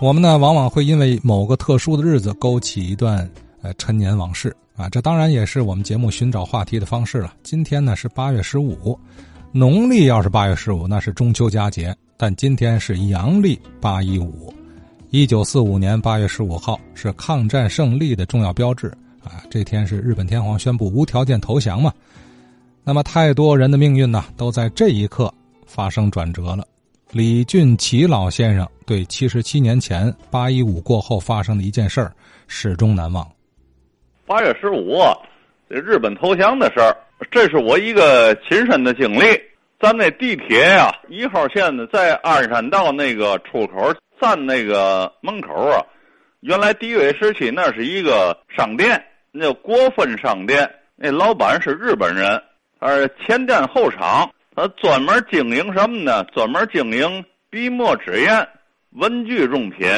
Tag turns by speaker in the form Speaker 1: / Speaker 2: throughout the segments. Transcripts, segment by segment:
Speaker 1: 我们呢，往往会因为某个特殊的日子勾起一段呃陈年往事啊，这当然也是我们节目寻找话题的方式了。今天呢是八月十五，农历要是八月十五，那是中秋佳节，但今天是阳历八一五。一九四五年八月十五号是抗战胜利的重要标志啊，这天是日本天皇宣布无条件投降嘛。那么，太多人的命运呢，都在这一刻发生转折了。李俊奇老先生对七十七年前八一五过后发生的一件事儿始终难忘。
Speaker 2: 八月十五，日本投降的事儿，这是我一个亲身的经历。咱那地铁呀，一号线呢，在鞍山道那个出口站那个门口啊，原来敌伪时期那是一个商店，那叫国分商店，那老板是日本人。而前店后厂，他专门经营什么呢？专门经营笔墨纸砚、文具用品。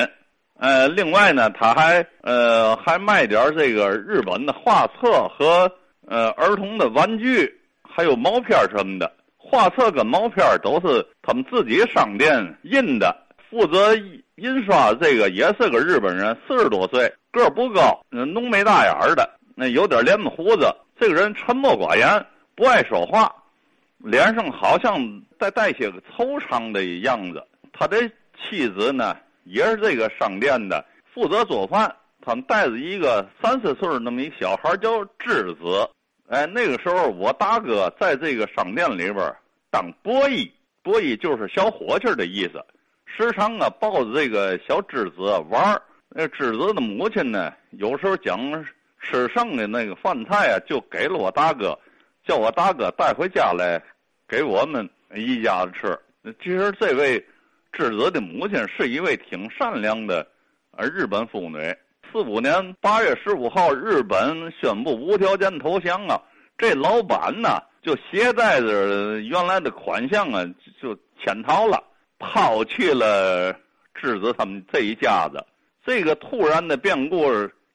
Speaker 2: 呃，另外呢，他还呃还卖点这个日本的画册和呃儿童的玩具，还有毛片什么的。画册跟毛片都是他们自己商店印的。负责印刷这个也是个日本人，四十多岁，个不高，浓眉大眼的，那有点脸胡子。这个人沉默寡言。不爱说话，脸上好像带带些个惆怅的样子。他的妻子呢，也是这个商店的，负责做饭。他们带着一个三四岁那么一小孩叫智子。哎，那个时候我大哥在这个商店里边当博弈，博弈就是小伙计的意思。时常啊抱着这个小智子玩儿那智子的母亲呢，有时候将吃剩的那个饭菜啊，就给了我大哥。叫我大哥带回家来，给我们一家子吃。其实这位智子的母亲是一位挺善良的呃日本妇女。四五年八月十五号，日本宣布无条件投降啊，这老板呢就携带着原来的款项啊就潜逃了，抛弃了智子他们这一家子。这个突然的变故，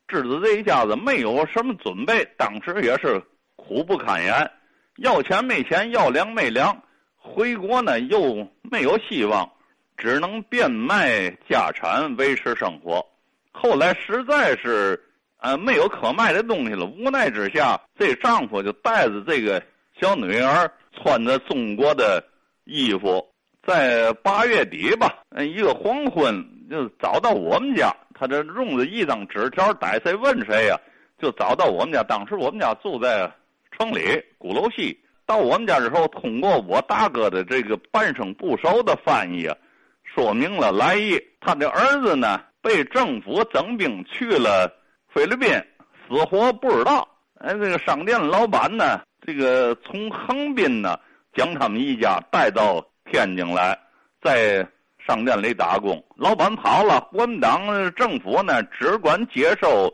Speaker 2: 智子这一家子没有什么准备，当时也是。苦不堪言，要钱没钱，要粮没粮，回国呢又没有希望，只能变卖家产维持生活。后来实在是呃没有可卖的东西了，无奈之下，这丈夫就带着这个小女儿，穿着中国的衣服，在八月底吧，一个黄昏就找到我们家，他这用着一张纸条，逮谁问谁呀，就找到我们家。当时我们家住在。城里鼓楼西到我们家之后，通过我大哥的这个半生不熟的翻译，说明了来意。他的儿子呢，被政府征兵去了菲律宾，死活不知道。哎，这个商店老板呢，这个从横滨呢，将他们一家带到天津来，在商店里打工。老板跑了，国民党政府呢，只管接收。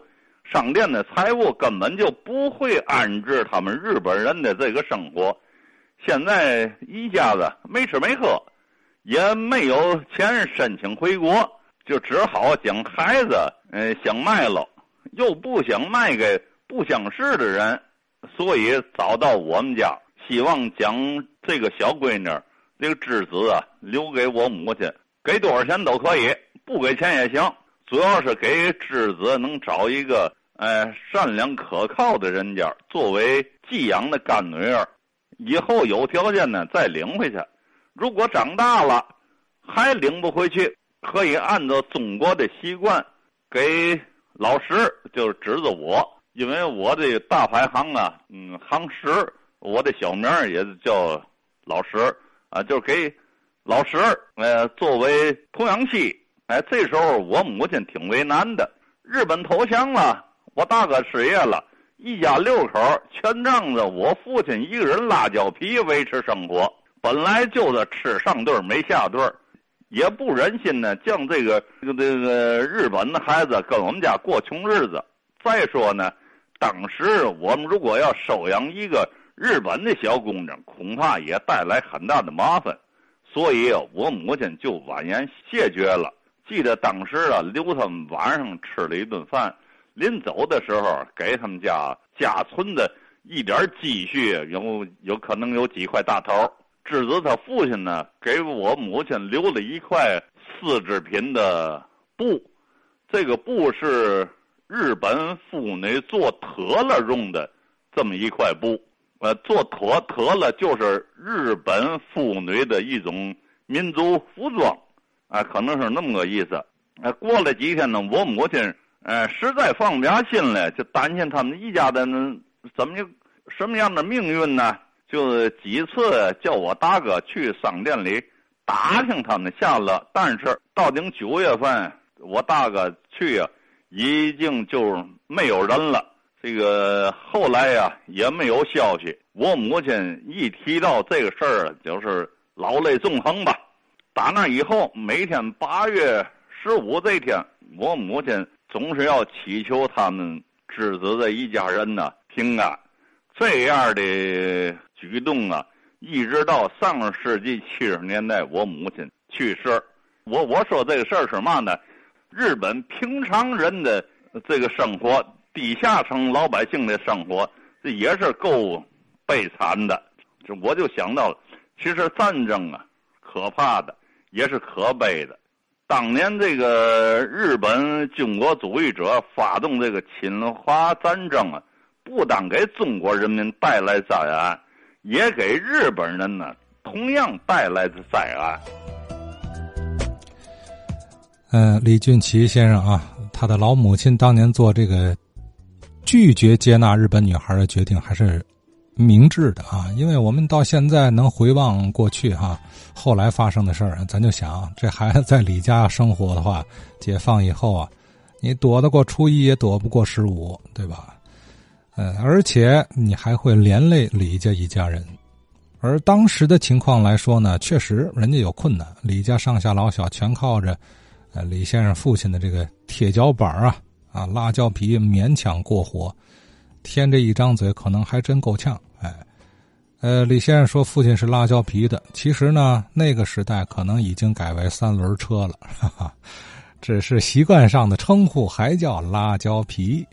Speaker 2: 商店的财务根本就不会安置他们日本人的这个生活。现在一家子没吃没喝，也没有钱申请回国，就只好将孩子嗯想卖了，又不想卖给不相识的人，所以找到我们家，希望将这个小闺女这个侄子啊留给我母亲，给多少钱都可以，不给钱也行。主要是给侄子能找一个，哎善良可靠的人家作为寄养的干女儿，以后有条件呢再领回去。如果长大了还领不回去，可以按照中国的习惯给老石，就是指着我，因为我的大排行啊，嗯，行十，我的小名也叫老石啊，就是给老石，呃，作为童养媳。哎，这时候我母亲挺为难的。日本投降了，我大哥失业了，一家六口全仗着我父亲一个人拉胶皮维持生活。本来就是吃上顿没下顿，也不忍心呢，将这个这个这个日本的孩子跟我们家过穷日子。再说呢，当时我们如果要收养一个日本的小姑娘，恐怕也带来很大的麻烦，所以我母亲就婉言谢绝了。记得当时啊，留他们晚上吃了一顿饭，临走的时候给他们家家存的一点积蓄，有有可能有几块大头。侄子他父亲呢，给我母亲留了一块丝织品的布，这个布是日本妇女做特了用的这么一块布。呃，做特特了就是日本妇女的一种民族服装，啊，可能是那么个意思。啊，过了几天呢，我母亲呃实在放不下心来，就担心他们一家的怎么就什么样的命运呢？就几次叫我大哥去商店里打听他们下落，但是到顶九月份，我大哥去啊，已经就没有人了。这个后来呀也没有消息。我母亲一提到这个事儿，就是老泪纵横吧。打那以后，每天八月十五这天，我母亲总是要祈求他们侄子的一家人呢平安。这样的举动啊，一直到上世纪七十年代，我母亲去世。我我说这个事儿是嘛呢？日本平常人的这个生活。地下层老百姓的生活，这也是够悲惨的。就我就想到了，其实战争啊，可怕的也是可悲的。当年这个日本军国主义者发动这个侵华战争啊，不但给中国人民带来灾难，也给日本人呢同样带来的灾难。
Speaker 1: 嗯，李俊奇先生啊，他的老母亲当年做这个。拒绝接纳日本女孩的决定还是明智的啊！因为我们到现在能回望过去哈，后来发生的事儿，咱就想，这孩子在李家生活的话，解放以后啊，你躲得过初一，也躲不过十五，对吧？呃，而且你还会连累李家一家人。而当时的情况来说呢，确实人家有困难，李家上下老小全靠着呃李先生父亲的这个铁脚板啊。啊，辣椒皮勉强过活，添这一张嘴可能还真够呛。哎，呃，李先生说父亲是辣椒皮的，其实呢，那个时代可能已经改为三轮车了，哈哈，只是习惯上的称呼还叫辣椒皮。